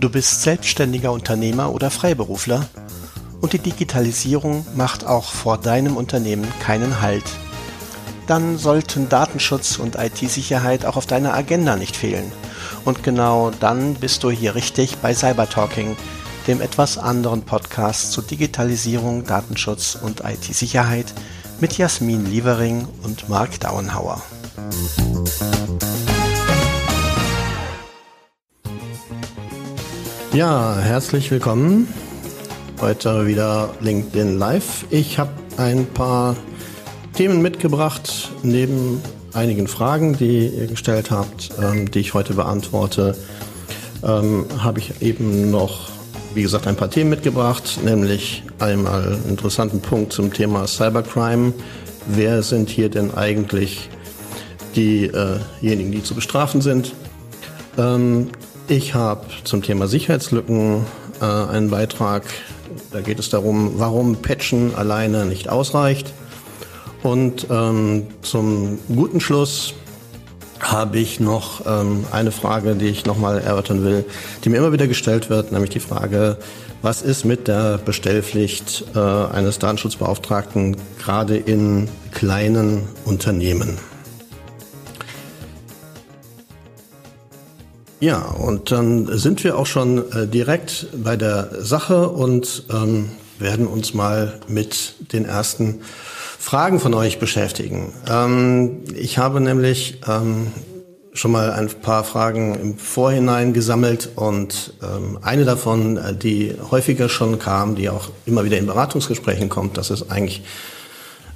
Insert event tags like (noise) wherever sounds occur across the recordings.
Du bist selbstständiger Unternehmer oder Freiberufler und die Digitalisierung macht auch vor deinem Unternehmen keinen Halt. Dann sollten Datenschutz und IT-Sicherheit auch auf deiner Agenda nicht fehlen. Und genau dann bist du hier richtig bei Cybertalking, dem etwas anderen Podcast zu Digitalisierung, Datenschutz und IT-Sicherheit mit Jasmin Lievering und Mark Dauenhauer. Ja, herzlich willkommen. Heute wieder LinkedIn Live. Ich habe ein paar Themen mitgebracht, neben einigen Fragen, die ihr gestellt habt, ähm, die ich heute beantworte, ähm, habe ich eben noch, wie gesagt, ein paar Themen mitgebracht, nämlich einmal einen interessanten Punkt zum Thema Cybercrime. Wer sind hier denn eigentlich diejenigen, die zu bestrafen sind? Ähm, ich habe zum Thema Sicherheitslücken äh, einen Beitrag. Da geht es darum, warum Patchen alleine nicht ausreicht. Und ähm, zum guten Schluss habe ich noch ähm, eine Frage, die ich nochmal erörtern will, die mir immer wieder gestellt wird, nämlich die Frage, was ist mit der Bestellpflicht äh, eines Datenschutzbeauftragten gerade in kleinen Unternehmen? Ja, und dann sind wir auch schon äh, direkt bei der Sache und ähm, werden uns mal mit den ersten Fragen von euch beschäftigen. Ähm, ich habe nämlich ähm, schon mal ein paar Fragen im Vorhinein gesammelt und ähm, eine davon, äh, die häufiger schon kam, die auch immer wieder in Beratungsgesprächen kommt, das ist eigentlich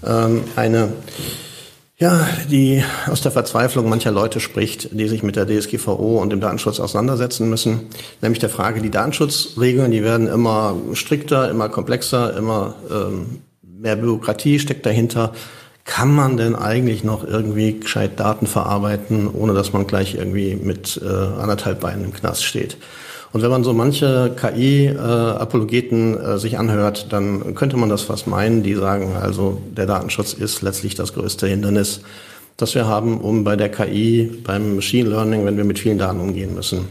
ähm, eine ja, die aus der Verzweiflung mancher Leute spricht, die sich mit der DSGVO und dem Datenschutz auseinandersetzen müssen. Nämlich der Frage, die Datenschutzregeln, die werden immer strikter, immer komplexer, immer ähm, mehr Bürokratie steckt dahinter. Kann man denn eigentlich noch irgendwie gescheit Daten verarbeiten, ohne dass man gleich irgendwie mit äh, anderthalb Beinen im Knast steht? Und wenn man so manche KI-Apologeten äh, sich anhört, dann könnte man das fast meinen. Die sagen also, der Datenschutz ist letztlich das größte Hindernis, das wir haben, um bei der KI, beim Machine Learning, wenn wir mit vielen Daten umgehen müssen,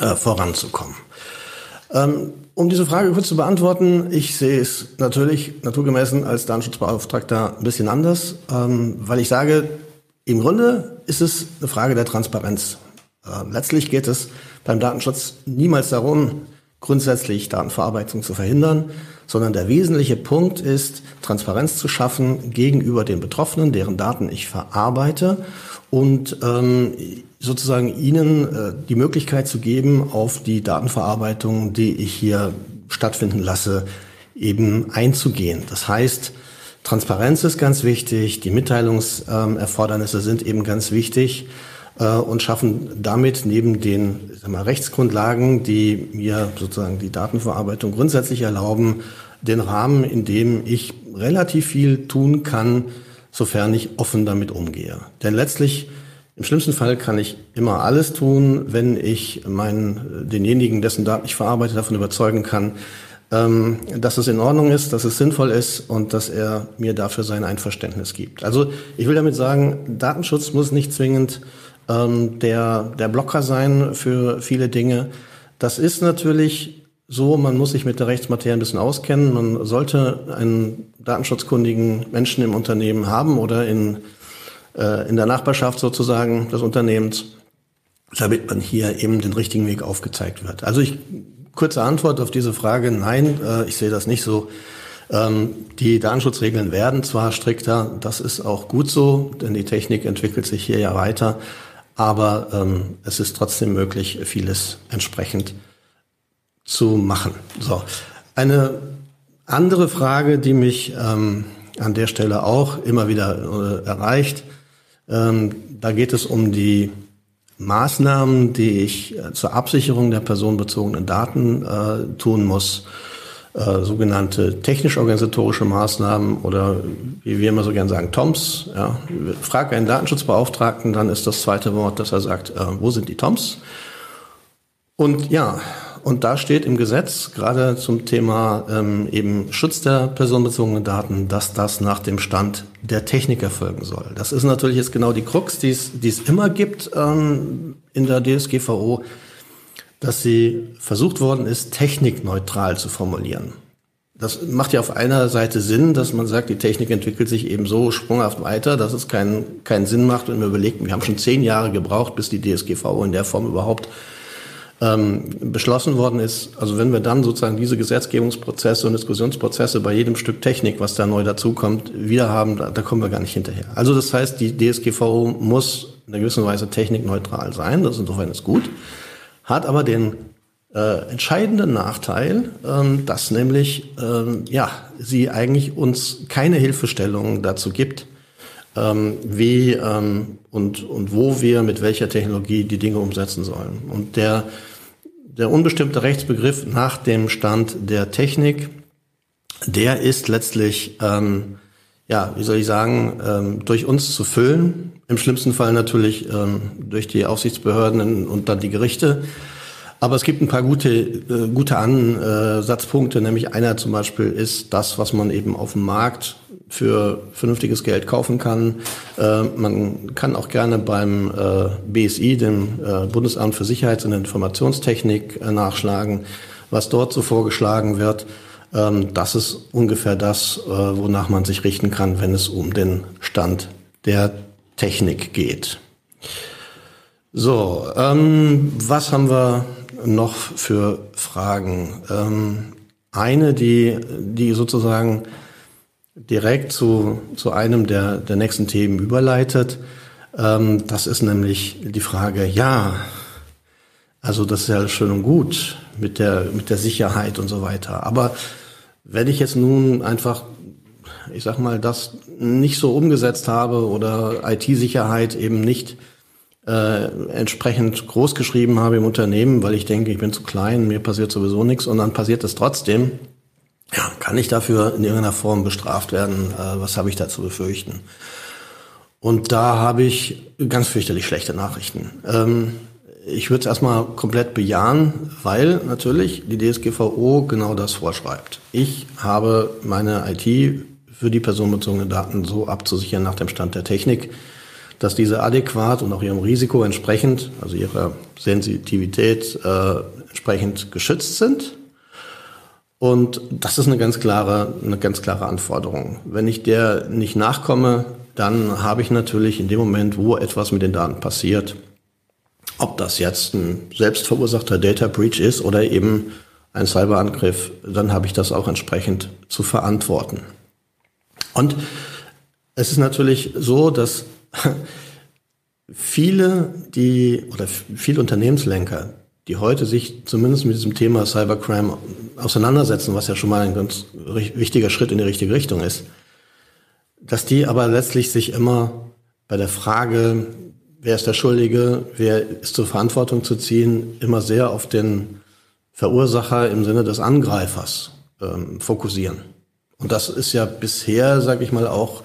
äh, voranzukommen. Ähm, um diese Frage kurz zu beantworten, ich sehe es natürlich naturgemessen als Datenschutzbeauftragter ein bisschen anders, ähm, weil ich sage, im Grunde ist es eine Frage der Transparenz. Äh, letztlich geht es beim Datenschutz niemals darum, grundsätzlich Datenverarbeitung zu verhindern, sondern der wesentliche Punkt ist, Transparenz zu schaffen gegenüber den Betroffenen, deren Daten ich verarbeite und ähm, sozusagen ihnen äh, die Möglichkeit zu geben, auf die Datenverarbeitung, die ich hier stattfinden lasse, eben einzugehen. Das heißt, Transparenz ist ganz wichtig, die Mitteilungserfordernisse sind eben ganz wichtig und schaffen damit neben den mal, Rechtsgrundlagen, die mir sozusagen die Datenverarbeitung grundsätzlich erlauben, den Rahmen, in dem ich relativ viel tun kann, sofern ich offen damit umgehe. Denn letztlich im schlimmsten Fall kann ich immer alles tun, wenn ich meinen, denjenigen, dessen Daten ich verarbeite, davon überzeugen kann, ähm, dass es in Ordnung ist, dass es sinnvoll ist und dass er mir dafür sein Einverständnis gibt. Also ich will damit sagen, Datenschutz muss nicht zwingend ähm, der, der Blocker sein für viele Dinge. Das ist natürlich so, man muss sich mit der Rechtsmaterie ein bisschen auskennen. Man sollte einen datenschutzkundigen Menschen im Unternehmen haben oder in, äh, in der Nachbarschaft sozusagen des Unternehmens, damit man hier eben den richtigen Weg aufgezeigt wird. Also ich, kurze Antwort auf diese Frage, nein, äh, ich sehe das nicht so. Ähm, die Datenschutzregeln werden zwar strikter, das ist auch gut so, denn die Technik entwickelt sich hier ja weiter aber ähm, es ist trotzdem möglich, vieles entsprechend zu machen. So, eine andere Frage, die mich ähm, an der Stelle auch immer wieder äh, erreicht, ähm, da geht es um die Maßnahmen, die ich äh, zur Absicherung der personenbezogenen Daten äh, tun muss äh, sogenannte technisch-organisatorische Maßnahmen oder wie wir immer so gern sagen, TOMS. Ja. Frag einen Datenschutzbeauftragten, dann ist das zweite Wort, dass er sagt, äh, wo sind die TOMS? Und ja, und da steht im Gesetz, gerade zum Thema ähm, eben Schutz der personenbezogenen Daten, dass das nach dem Stand der Technik erfolgen soll. Das ist natürlich jetzt genau die Krux, die es, immer gibt ähm, in der DSGVO dass sie versucht worden ist, technikneutral zu formulieren. Das macht ja auf einer Seite Sinn, dass man sagt, die Technik entwickelt sich eben so sprunghaft weiter, dass es keinen, keinen Sinn macht, wenn wir überlegen, wir haben schon zehn Jahre gebraucht, bis die DSGVO in der Form überhaupt ähm, beschlossen worden ist. Also wenn wir dann sozusagen diese Gesetzgebungsprozesse und Diskussionsprozesse bei jedem Stück Technik, was da neu dazukommt, wieder haben, da, da kommen wir gar nicht hinterher. Also das heißt, die DSGVO muss in einer gewissen Weise technikneutral sein, das insofern ist gut, hat aber den äh, entscheidenden Nachteil, ähm, dass nämlich ähm, ja sie eigentlich uns keine Hilfestellung dazu gibt, ähm, wie ähm, und und wo wir mit welcher Technologie die Dinge umsetzen sollen. Und der der unbestimmte Rechtsbegriff nach dem Stand der Technik, der ist letztlich ähm, ja, wie soll ich sagen, ähm, durch uns zu füllen. Im schlimmsten Fall natürlich ähm, durch die Aufsichtsbehörden und dann die Gerichte. Aber es gibt ein paar gute, äh, gute Ansatzpunkte, nämlich einer zum Beispiel ist das, was man eben auf dem Markt für vernünftiges Geld kaufen kann. Äh, man kann auch gerne beim äh, BSI, dem äh, Bundesamt für Sicherheits- und Informationstechnik, äh, nachschlagen, was dort so vorgeschlagen wird. Ähm, das ist ungefähr das, äh, wonach man sich richten kann, wenn es um den Stand der Technik geht. So, ähm, was haben wir noch für Fragen? Ähm, eine, die, die sozusagen direkt zu, zu einem der, der nächsten Themen überleitet. Ähm, das ist nämlich die Frage, ja, also das ist ja schön und gut mit der, mit der Sicherheit und so weiter. Aber wenn ich jetzt nun einfach, ich sag mal, das nicht so umgesetzt habe oder IT-Sicherheit eben nicht äh, entsprechend groß geschrieben habe im Unternehmen, weil ich denke, ich bin zu klein, mir passiert sowieso nichts und dann passiert es trotzdem. Ja, kann ich dafür in irgendeiner Form bestraft werden? Äh, was habe ich da zu befürchten? Und da habe ich ganz fürchterlich schlechte Nachrichten. Ähm, ich würde es erstmal komplett bejahen, weil natürlich die DSGVO genau das vorschreibt. Ich habe meine IT für die personenbezogenen Daten so abzusichern nach dem Stand der Technik, dass diese adäquat und auch ihrem Risiko entsprechend, also ihrer Sensitivität äh, entsprechend geschützt sind. Und das ist eine ganz klare, eine ganz klare Anforderung. Wenn ich der nicht nachkomme, dann habe ich natürlich in dem Moment, wo etwas mit den Daten passiert, ob das jetzt ein selbstverursachter Data Breach ist oder eben ein Cyberangriff, dann habe ich das auch entsprechend zu verantworten. Und es ist natürlich so, dass viele, die oder viele Unternehmenslenker, die heute sich zumindest mit diesem Thema Cybercrime auseinandersetzen, was ja schon mal ein ganz wichtiger Schritt in die richtige Richtung ist, dass die aber letztlich sich immer bei der Frage, wer ist der Schuldige, wer ist zur Verantwortung zu ziehen, immer sehr auf den Verursacher im Sinne des Angreifers ähm, fokussieren. Und das ist ja bisher, sage ich mal, auch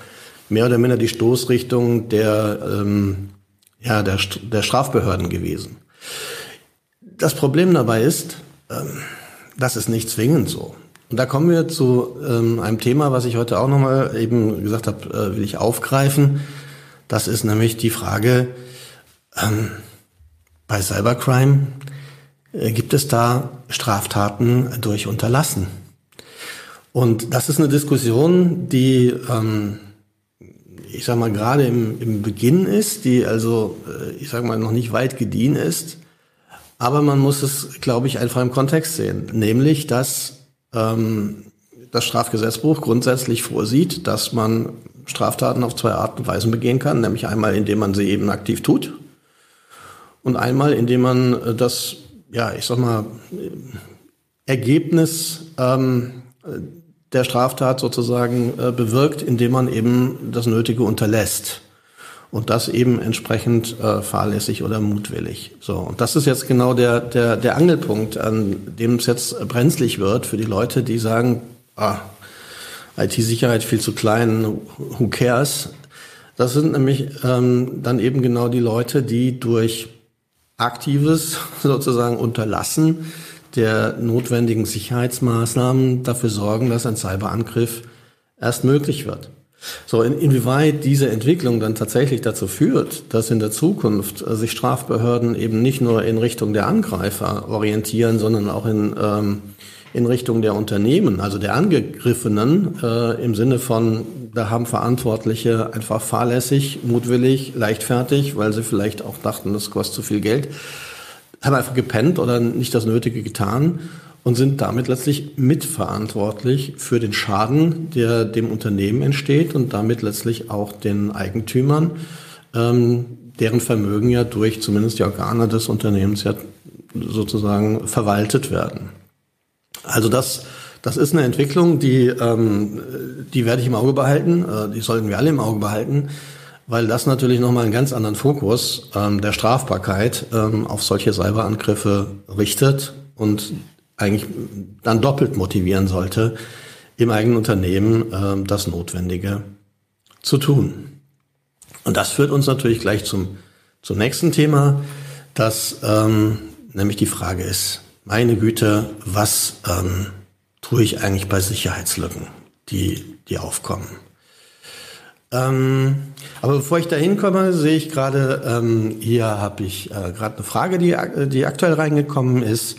mehr oder minder die Stoßrichtung der, ähm, ja, der, der Strafbehörden gewesen. Das Problem dabei ist, ähm, das ist nicht zwingend so. Und da kommen wir zu ähm, einem Thema, was ich heute auch nochmal eben gesagt habe, äh, will ich aufgreifen. Das ist nämlich die Frage, ähm, bei Cybercrime äh, gibt es da Straftaten durch Unterlassen? Und das ist eine Diskussion, die ähm, ich sag mal, gerade im, im Beginn ist, die also, äh, ich sag mal, noch nicht weit gediehen ist. Aber man muss es, glaube ich, einfach im Kontext sehen. Nämlich, dass ähm, das Strafgesetzbuch grundsätzlich vorsieht, dass man Straftaten auf zwei Arten und Weisen begehen kann. Nämlich einmal, indem man sie eben aktiv tut. Und einmal, indem man äh, das, ja, ich sag mal, Ergebnis ähm, der Straftat sozusagen äh, bewirkt, indem man eben das Nötige unterlässt. Und das eben entsprechend äh, fahrlässig oder mutwillig. So, und das ist jetzt genau der, der, der Angelpunkt, an dem es jetzt brenzlig wird für die Leute, die sagen, ah, IT-Sicherheit viel zu klein, who cares? Das sind nämlich ähm, dann eben genau die Leute, die durch aktives sozusagen Unterlassen der notwendigen Sicherheitsmaßnahmen dafür sorgen, dass ein Cyberangriff erst möglich wird. So, in, inwieweit diese Entwicklung dann tatsächlich dazu führt, dass in der Zukunft äh, sich Strafbehörden eben nicht nur in Richtung der Angreifer orientieren, sondern auch in, ähm, in Richtung der Unternehmen, also der Angegriffenen, äh, im Sinne von, da haben Verantwortliche einfach fahrlässig, mutwillig, leichtfertig, weil sie vielleicht auch dachten, das kostet zu viel Geld, haben einfach gepennt oder nicht das Nötige getan und sind damit letztlich mitverantwortlich für den Schaden, der dem Unternehmen entsteht und damit letztlich auch den Eigentümern, ähm, deren Vermögen ja durch zumindest die Organe des Unternehmens ja sozusagen verwaltet werden. Also das, das ist eine Entwicklung, die, ähm, die werde ich im Auge behalten, äh, die sollten wir alle im Auge behalten, weil das natürlich nochmal einen ganz anderen Fokus ähm, der Strafbarkeit ähm, auf solche Cyberangriffe richtet und eigentlich dann doppelt motivieren sollte, im eigenen Unternehmen äh, das Notwendige zu tun. Und das führt uns natürlich gleich zum, zum nächsten Thema, das ähm, nämlich die Frage ist, meine Güte, was ähm, tue ich eigentlich bei Sicherheitslücken, die, die aufkommen? Ähm, aber bevor ich da hinkomme, sehe ich gerade, ähm, hier habe ich äh, gerade eine Frage, die, die aktuell reingekommen ist.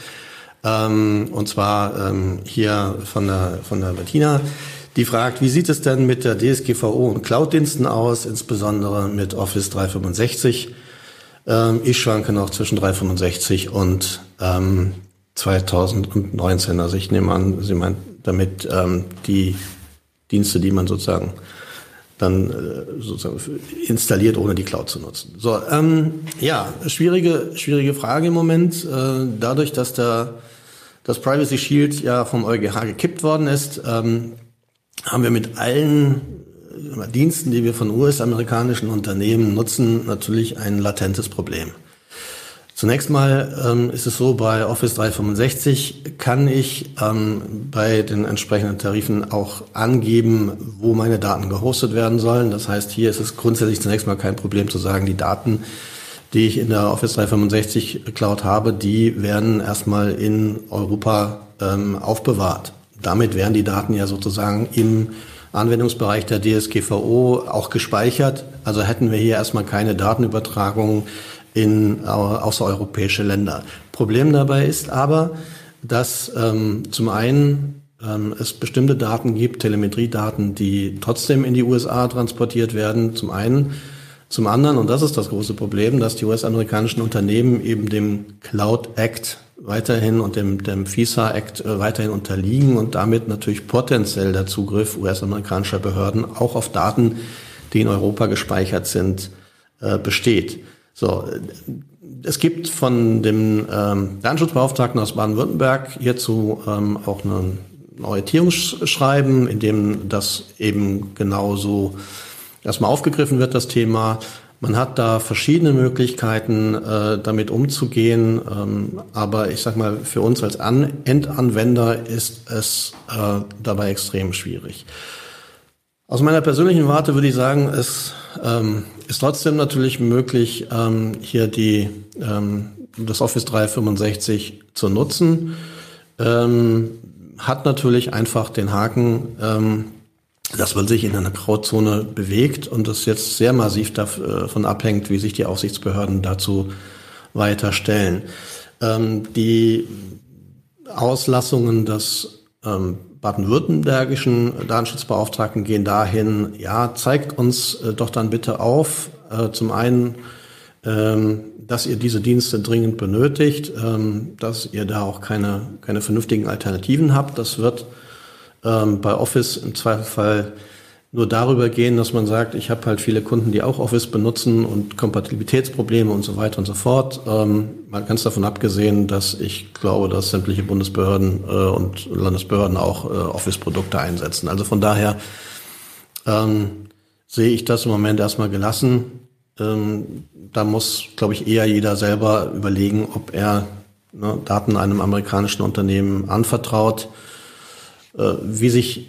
Ähm, und zwar ähm, hier von der, von der Bettina, die fragt, wie sieht es denn mit der DSGVO und Cloud-Diensten aus, insbesondere mit Office 365? Ähm, ich schwanke noch zwischen 365 und ähm, 2019. Also ich nehme an, sie meint damit ähm, die Dienste, die man sozusagen dann äh, sozusagen installiert, ohne die Cloud zu nutzen. So, ähm, ja, schwierige, schwierige Frage im Moment. Äh, dadurch, dass der das Privacy Shield ja vom EuGH gekippt worden ist, ähm, haben wir mit allen äh, Diensten, die wir von US-amerikanischen Unternehmen nutzen, natürlich ein latentes Problem. Zunächst mal ähm, ist es so, bei Office 365 kann ich ähm, bei den entsprechenden Tarifen auch angeben, wo meine Daten gehostet werden sollen. Das heißt, hier ist es grundsätzlich zunächst mal kein Problem zu sagen, die Daten die ich in der Office 365 Cloud habe, die werden erstmal in Europa ähm, aufbewahrt. Damit werden die Daten ja sozusagen im Anwendungsbereich der DSGVO auch gespeichert. Also hätten wir hier erstmal keine Datenübertragung in außereuropäische Länder. Problem dabei ist aber, dass ähm, zum einen ähm, es bestimmte Daten gibt, Telemetriedaten, die trotzdem in die USA transportiert werden. Zum einen zum anderen, und das ist das große Problem, dass die US-amerikanischen Unternehmen eben dem Cloud Act weiterhin und dem, dem FISA Act äh, weiterhin unterliegen und damit natürlich potenziell der Zugriff US-amerikanischer Behörden auch auf Daten, die in Europa gespeichert sind, äh, besteht. So, es gibt von dem ähm, Datenschutzbeauftragten aus Baden-Württemberg hierzu ähm, auch ein Orientierungsschreiben, in dem das eben genauso erstmal aufgegriffen wird, das Thema. Man hat da verschiedene Möglichkeiten, äh, damit umzugehen. Ähm, aber ich sag mal, für uns als An Endanwender ist es äh, dabei extrem schwierig. Aus meiner persönlichen Warte würde ich sagen, es ähm, ist trotzdem natürlich möglich, ähm, hier die, ähm, das Office 365 zu nutzen. Ähm, hat natürlich einfach den Haken, ähm, dass man sich in einer Grauzone bewegt und es jetzt sehr massiv davon abhängt, wie sich die Aufsichtsbehörden dazu weiter stellen. Ähm, die Auslassungen des baden-württembergischen Datenschutzbeauftragten gehen dahin, ja, zeigt uns äh, doch dann bitte auf, äh, zum einen, ähm, dass ihr diese Dienste dringend benötigt, ähm, dass ihr da auch keine, keine vernünftigen Alternativen habt. Das wird ähm, bei Office im Zweifelsfall nur darüber gehen, dass man sagt, ich habe halt viele Kunden, die auch Office benutzen und Kompatibilitätsprobleme und so weiter und so fort. Ähm, mal ganz davon abgesehen, dass ich glaube, dass sämtliche Bundesbehörden äh, und Landesbehörden auch äh, Office-Produkte einsetzen. Also von daher ähm, sehe ich das im Moment erstmal gelassen. Ähm, da muss, glaube ich, eher jeder selber überlegen, ob er ne, Daten einem amerikanischen Unternehmen anvertraut äh, wie sich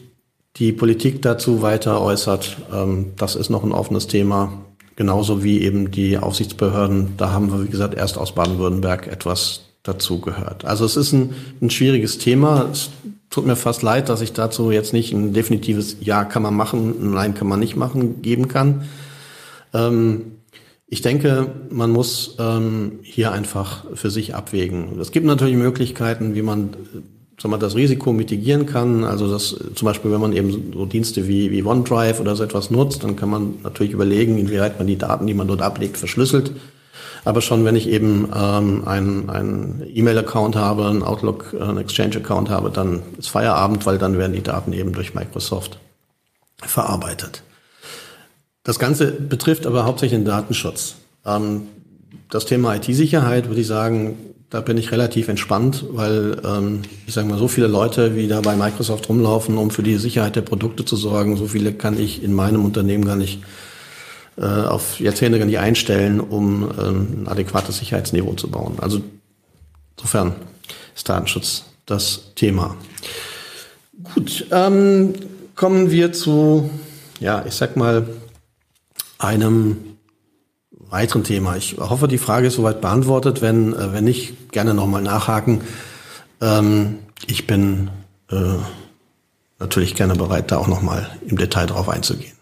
die Politik dazu weiter äußert, ähm, das ist noch ein offenes Thema. Genauso wie eben die Aufsichtsbehörden. Da haben wir, wie gesagt, erst aus Baden-Württemberg etwas dazu gehört. Also es ist ein, ein schwieriges Thema. Es tut mir fast leid, dass ich dazu jetzt nicht ein definitives Ja kann man machen, Nein kann man nicht machen geben kann. Ähm, ich denke, man muss ähm, hier einfach für sich abwägen. Es gibt natürlich Möglichkeiten, wie man sagen wir, das Risiko mitigieren kann. Also das zum Beispiel, wenn man eben so Dienste wie, wie OneDrive oder so etwas nutzt, dann kann man natürlich überlegen, inwieweit man die Daten, die man dort ablegt, verschlüsselt. Aber schon wenn ich eben ähm, einen E-Mail-Account habe, einen Outlook, einen Exchange-Account habe, dann ist Feierabend, weil dann werden die Daten eben durch Microsoft verarbeitet. Das Ganze betrifft aber hauptsächlich den Datenschutz. Ähm, das Thema IT-Sicherheit würde ich sagen, da bin ich relativ entspannt, weil ähm, ich sage mal, so viele Leute, wie da bei Microsoft rumlaufen, um für die Sicherheit der Produkte zu sorgen, so viele kann ich in meinem Unternehmen gar nicht äh, auf Jahrzehnte gar nicht einstellen, um ähm, ein adäquates Sicherheitsniveau zu bauen. Also insofern ist Datenschutz das Thema. Gut, ähm, kommen wir zu, ja, ich sag mal, einem weiteren Thema. Ich hoffe, die Frage ist soweit beantwortet. Wenn, äh, wenn nicht, gerne nochmal nachhaken. Ähm, ich bin äh, natürlich gerne bereit, da auch nochmal im Detail drauf einzugehen.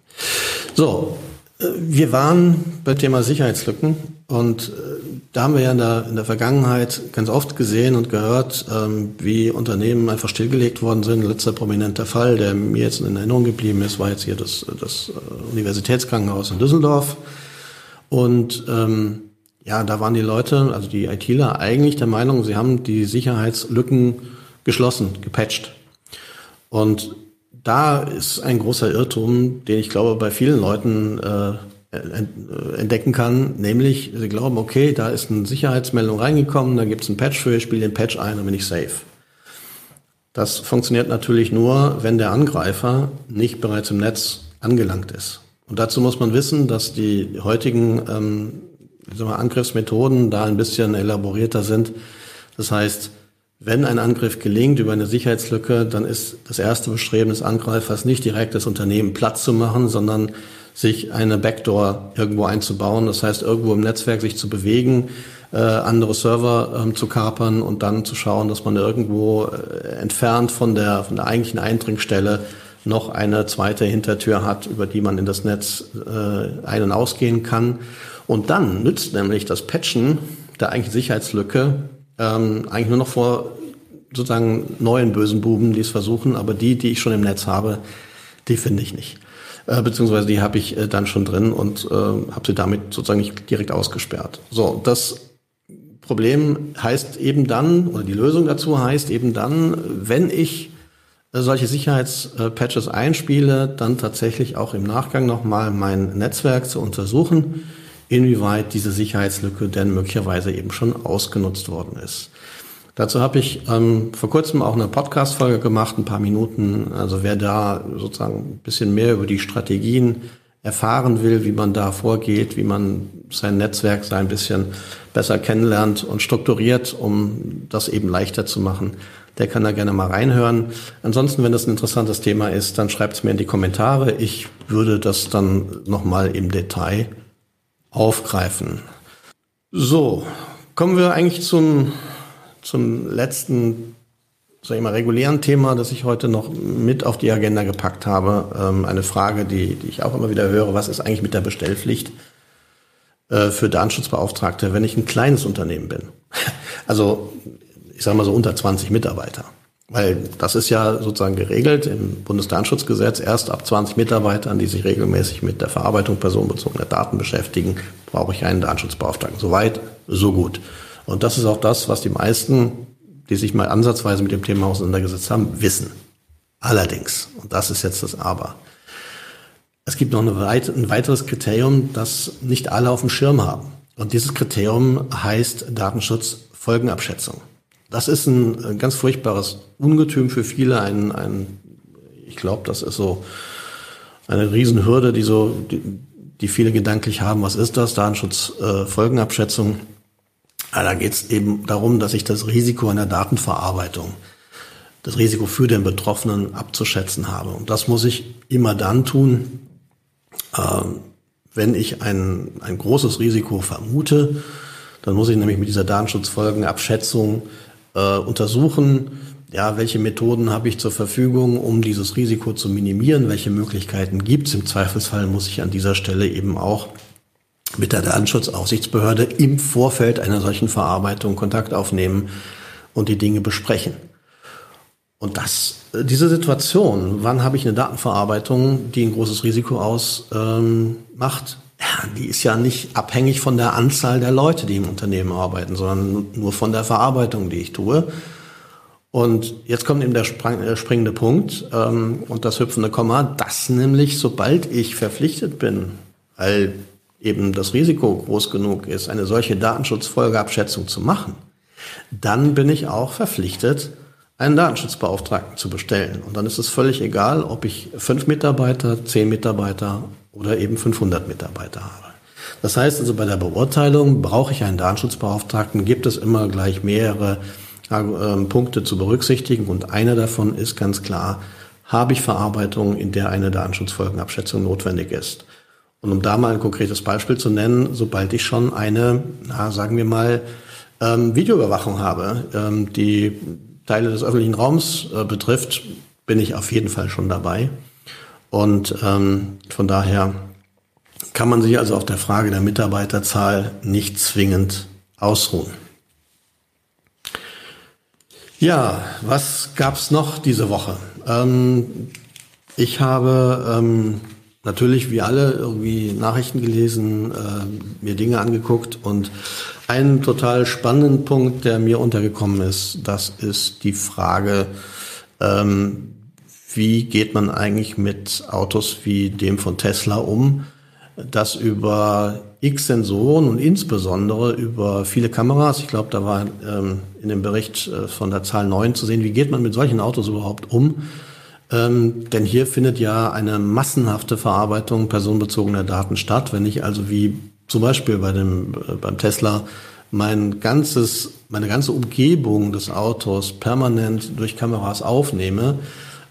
So, äh, wir waren beim Thema Sicherheitslücken und äh, da haben wir ja in der, in der Vergangenheit ganz oft gesehen und gehört, ähm, wie Unternehmen einfach stillgelegt worden sind. Letzter prominenter Fall, der mir jetzt in Erinnerung geblieben ist, war jetzt hier das, das äh, Universitätskrankenhaus in Düsseldorf. Und ähm, ja, da waren die Leute, also die ITler, eigentlich der Meinung, sie haben die Sicherheitslücken geschlossen, gepatcht. Und da ist ein großer Irrtum, den ich glaube bei vielen Leuten äh, entdecken kann, nämlich sie glauben, okay, da ist eine Sicherheitsmeldung reingekommen, da gibt es einen Patch für, ich spiele den Patch ein und bin ich safe. Das funktioniert natürlich nur, wenn der Angreifer nicht bereits im Netz angelangt ist. Und dazu muss man wissen, dass die heutigen ähm, wir, Angriffsmethoden da ein bisschen elaborierter sind. Das heißt, wenn ein Angriff gelingt über eine Sicherheitslücke, dann ist das erste Bestreben des Angreifers nicht direkt das Unternehmen platt zu machen, sondern sich eine Backdoor irgendwo einzubauen. Das heißt, irgendwo im Netzwerk sich zu bewegen, äh, andere Server ähm, zu kapern und dann zu schauen, dass man irgendwo äh, entfernt von der, von der eigentlichen Eindringstelle noch eine zweite Hintertür hat, über die man in das Netz äh, ein- und ausgehen kann. Und dann nützt nämlich das Patchen der eigentlichen Sicherheitslücke ähm, eigentlich nur noch vor sozusagen neuen bösen Buben, die es versuchen, aber die, die ich schon im Netz habe, die finde ich nicht. Äh, beziehungsweise die habe ich äh, dann schon drin und äh, habe sie damit sozusagen nicht direkt ausgesperrt. So, das Problem heißt eben dann, oder die Lösung dazu heißt eben dann, wenn ich solche Sicherheitspatches einspiele, dann tatsächlich auch im Nachgang nochmal mein Netzwerk zu untersuchen, inwieweit diese Sicherheitslücke denn möglicherweise eben schon ausgenutzt worden ist. Dazu habe ich ähm, vor kurzem auch eine Podcast-Folge gemacht, ein paar Minuten. Also wer da sozusagen ein bisschen mehr über die Strategien erfahren will, wie man da vorgeht, wie man sein Netzwerk sein bisschen besser kennenlernt und strukturiert, um das eben leichter zu machen, der kann da gerne mal reinhören. Ansonsten, wenn das ein interessantes Thema ist, dann schreibt es mir in die Kommentare. Ich würde das dann nochmal im Detail aufgreifen. So, kommen wir eigentlich zum, zum letzten, sag ich mal, regulären Thema, das ich heute noch mit auf die Agenda gepackt habe. Ähm, eine Frage, die, die ich auch immer wieder höre. Was ist eigentlich mit der Bestellpflicht äh, für Datenschutzbeauftragte, wenn ich ein kleines Unternehmen bin? (laughs) Also ich sage mal so unter 20 Mitarbeiter. Weil das ist ja sozusagen geregelt im Bundesdatenschutzgesetz. Erst ab 20 Mitarbeitern, die sich regelmäßig mit der Verarbeitung personenbezogener Daten beschäftigen, brauche ich einen Datenschutzbeauftragten. Soweit, so gut. Und das ist auch das, was die meisten, die sich mal ansatzweise mit dem Thema auseinandergesetzt haben, wissen. Allerdings, und das ist jetzt das Aber, es gibt noch weit, ein weiteres Kriterium, das nicht alle auf dem Schirm haben. Und dieses Kriterium heißt Datenschutzfolgenabschätzung. Das ist ein, ganz furchtbares Ungetüm für viele. Ein, ein ich glaube, das ist so eine Riesenhürde, die so, die, die viele gedanklich haben. Was ist das? Datenschutzfolgenabschätzung. Äh, da geht es eben darum, dass ich das Risiko einer Datenverarbeitung, das Risiko für den Betroffenen abzuschätzen habe. Und das muss ich immer dann tun, äh, wenn ich ein, ein großes Risiko vermute. Dann muss ich nämlich mit dieser Datenschutzfolgenabschätzung äh, untersuchen, ja, welche Methoden habe ich zur Verfügung, um dieses Risiko zu minimieren? Welche Möglichkeiten gibt es? Im Zweifelsfall muss ich an dieser Stelle eben auch mit der Datenschutzaufsichtsbehörde im Vorfeld einer solchen Verarbeitung Kontakt aufnehmen und die Dinge besprechen. Und das, äh, diese Situation, wann habe ich eine Datenverarbeitung, die ein großes Risiko ausmacht, ähm, ja, die ist ja nicht abhängig von der Anzahl der Leute, die im Unternehmen arbeiten, sondern nur von der Verarbeitung, die ich tue. Und jetzt kommt eben der springende Punkt ähm, und das hüpfende Komma, dass nämlich, sobald ich verpflichtet bin, weil eben das Risiko groß genug ist, eine solche Datenschutzfolgeabschätzung zu machen, dann bin ich auch verpflichtet, einen Datenschutzbeauftragten zu bestellen. Und dann ist es völlig egal, ob ich fünf Mitarbeiter, zehn Mitarbeiter oder eben 500 Mitarbeiter habe. Das heißt also, bei der Beurteilung brauche ich einen Datenschutzbeauftragten, gibt es immer gleich mehrere äh, Punkte zu berücksichtigen. Und einer davon ist ganz klar, habe ich Verarbeitung, in der eine Datenschutzfolgenabschätzung notwendig ist. Und um da mal ein konkretes Beispiel zu nennen, sobald ich schon eine, na, sagen wir mal, ähm, Videoüberwachung habe, ähm, die Teile des öffentlichen Raums äh, betrifft, bin ich auf jeden Fall schon dabei. Und ähm, von daher kann man sich also auf der Frage der Mitarbeiterzahl nicht zwingend ausruhen. Ja, was gab's noch diese Woche? Ähm, ich habe ähm, natürlich wie alle irgendwie Nachrichten gelesen, äh, mir Dinge angeguckt und einen total spannenden Punkt, der mir untergekommen ist, das ist die Frage, ähm, wie geht man eigentlich mit Autos wie dem von Tesla um, das über x Sensoren und insbesondere über viele Kameras, ich glaube, da war ähm, in dem Bericht äh, von der Zahl 9 zu sehen, wie geht man mit solchen Autos überhaupt um, ähm, denn hier findet ja eine massenhafte Verarbeitung personenbezogener Daten statt. Wenn ich also wie zum Beispiel bei dem, äh, beim Tesla mein ganzes, meine ganze Umgebung des Autos permanent durch Kameras aufnehme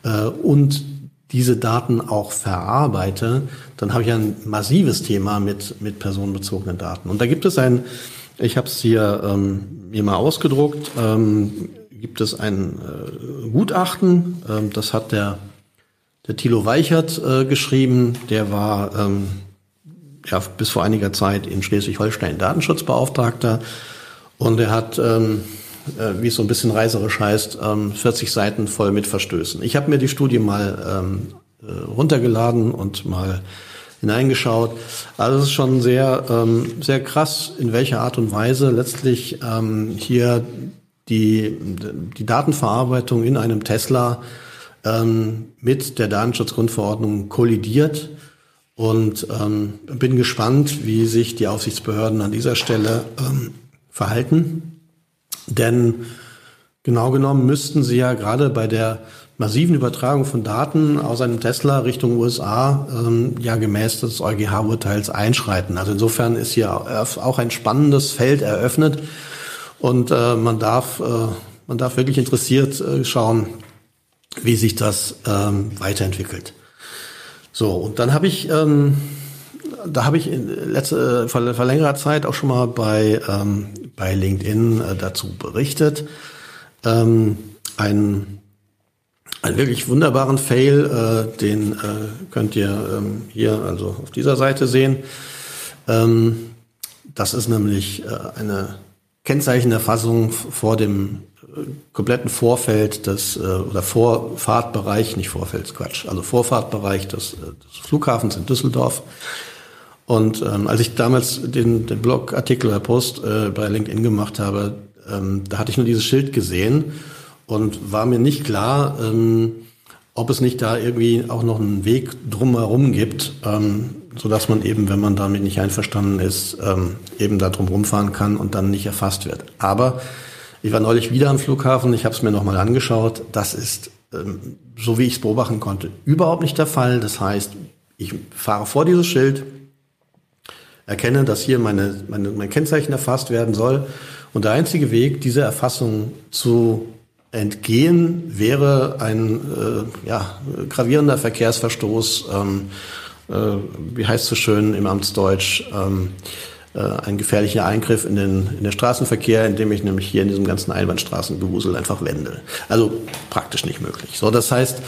äh, und diese Daten auch verarbeite, dann habe ich ein massives Thema mit, mit personenbezogenen Daten. Und da gibt es ein, ich habe es hier ähm, mir mal ausgedruckt, ähm, gibt es ein äh, Gutachten, ähm, das hat der, der Thilo Weichert äh, geschrieben, der war ähm, ja, bis vor einiger Zeit in Schleswig-Holstein Datenschutzbeauftragter und er hat, ähm, äh, wie es so ein bisschen reiserisch heißt, ähm, 40 Seiten voll mit Verstößen. Ich habe mir die Studie mal ähm, äh, runtergeladen und mal hineingeschaut. Also es ist schon sehr, ähm, sehr krass, in welcher Art und Weise letztlich ähm, hier die, die Datenverarbeitung in einem Tesla ähm, mit der Datenschutzgrundverordnung kollidiert und ähm, bin gespannt, wie sich die Aufsichtsbehörden an dieser Stelle ähm, verhalten. Denn genau genommen müssten sie ja gerade bei der massiven Übertragung von Daten aus einem Tesla Richtung USA ähm, ja gemäß des EuGH-Urteils einschreiten. Also insofern ist hier auch ein spannendes Feld eröffnet und äh, man darf, äh, man darf wirklich interessiert äh, schauen, wie sich das ähm, weiterentwickelt. So, und dann habe ich, ähm, da habe ich in letzte, vor, vor längerer Zeit auch schon mal bei, ähm, bei LinkedIn äh, dazu berichtet. Ähm, ein, einen wirklich wunderbaren Fail, äh, den äh, könnt ihr ähm, hier also auf dieser Seite sehen. Ähm, das ist nämlich äh, eine Kennzeichenerfassung vor dem äh, kompletten Vorfeld des äh, oder Vorfahrtbereich, nicht Vorfeld, Quatsch, also Vorfahrtbereich des, äh, des Flughafens in Düsseldorf. Und ähm, als ich damals den, den Blogartikel oder Post äh, bei LinkedIn gemacht habe, ähm, da hatte ich nur dieses Schild gesehen und war mir nicht klar, ähm, ob es nicht da irgendwie auch noch einen Weg drumherum gibt, ähm, so dass man eben, wenn man damit nicht einverstanden ist, ähm, eben da drum rumfahren kann und dann nicht erfasst wird. Aber ich war neulich wieder am Flughafen, ich habe es mir nochmal angeschaut. Das ist, ähm, so wie ich es beobachten konnte, überhaupt nicht der Fall. Das heißt, ich fahre vor dieses Schild, erkenne, dass hier meine, meine, mein Kennzeichen erfasst werden soll. Und der einzige Weg, diese Erfassung zu entgehen, wäre ein äh, ja, gravierender Verkehrsverstoß. Ähm, äh, wie heißt es so schön im Amtsdeutsch, ähm, äh, ein gefährlicher Eingriff in den, in den Straßenverkehr, indem ich nämlich hier in diesem ganzen Einbahnstraßengewusel einfach wende. Also praktisch nicht möglich. So, das heißt,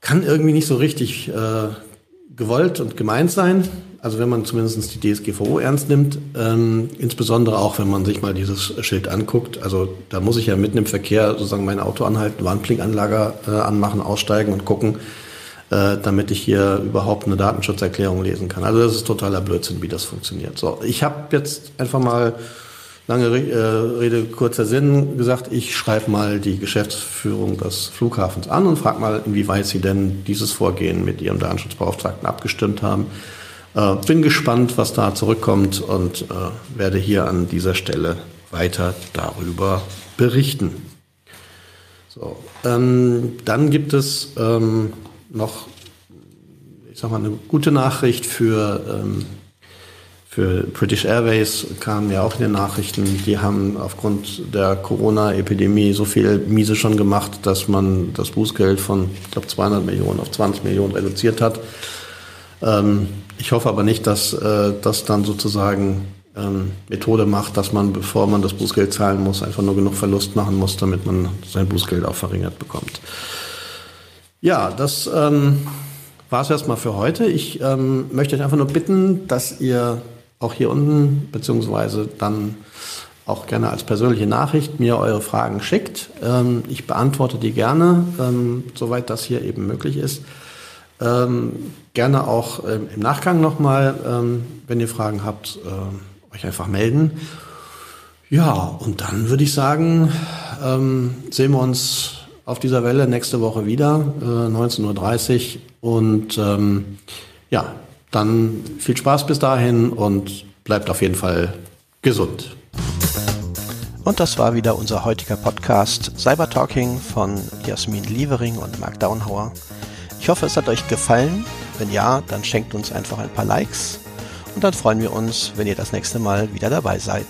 kann irgendwie nicht so richtig äh, gewollt und gemeint sein. Also wenn man zumindest die DSGVO ernst nimmt, ähm, insbesondere auch wenn man sich mal dieses Schild anguckt. Also da muss ich ja mitten im Verkehr sozusagen mein Auto anhalten, Warnblinkanlage äh, anmachen, aussteigen und gucken, äh, damit ich hier überhaupt eine Datenschutzerklärung lesen kann. Also das ist totaler Blödsinn, wie das funktioniert. So, ich habe jetzt einfach mal lange äh, Rede, kurzer Sinn gesagt, ich schreibe mal die Geschäftsführung des Flughafens an und frage mal, inwieweit sie denn dieses Vorgehen mit ihrem Datenschutzbeauftragten abgestimmt haben. Äh, bin gespannt, was da zurückkommt und äh, werde hier an dieser Stelle weiter darüber berichten. So, ähm, dann gibt es ähm, noch, ich sag mal, eine gute Nachricht für ähm, für British Airways kam ja auch in den Nachrichten, die haben aufgrund der Corona-Epidemie so viel Miese schon gemacht, dass man das Bußgeld von, ich glaube, 200 Millionen auf 20 Millionen reduziert hat. Ähm, ich hoffe aber nicht, dass äh, das dann sozusagen ähm, Methode macht, dass man, bevor man das Bußgeld zahlen muss, einfach nur genug Verlust machen muss, damit man sein Bußgeld auch verringert bekommt. Ja, das ähm, war es erstmal für heute. Ich ähm, möchte euch einfach nur bitten, dass ihr auch hier unten, beziehungsweise dann auch gerne als persönliche Nachricht mir eure Fragen schickt. Ähm, ich beantworte die gerne, ähm, soweit das hier eben möglich ist. Ähm, gerne auch ähm, im Nachgang nochmal, ähm, wenn ihr Fragen habt, äh, euch einfach melden. Ja, und dann würde ich sagen, ähm, sehen wir uns auf dieser Welle nächste Woche wieder, äh, 19.30 Uhr. Und ja, dann viel Spaß bis dahin und bleibt auf jeden Fall gesund. Und das war wieder unser heutiger Podcast Cyber Talking von Jasmin Lievering und Mark Downhauer. Ich hoffe, es hat euch gefallen. Wenn ja, dann schenkt uns einfach ein paar Likes und dann freuen wir uns, wenn ihr das nächste Mal wieder dabei seid.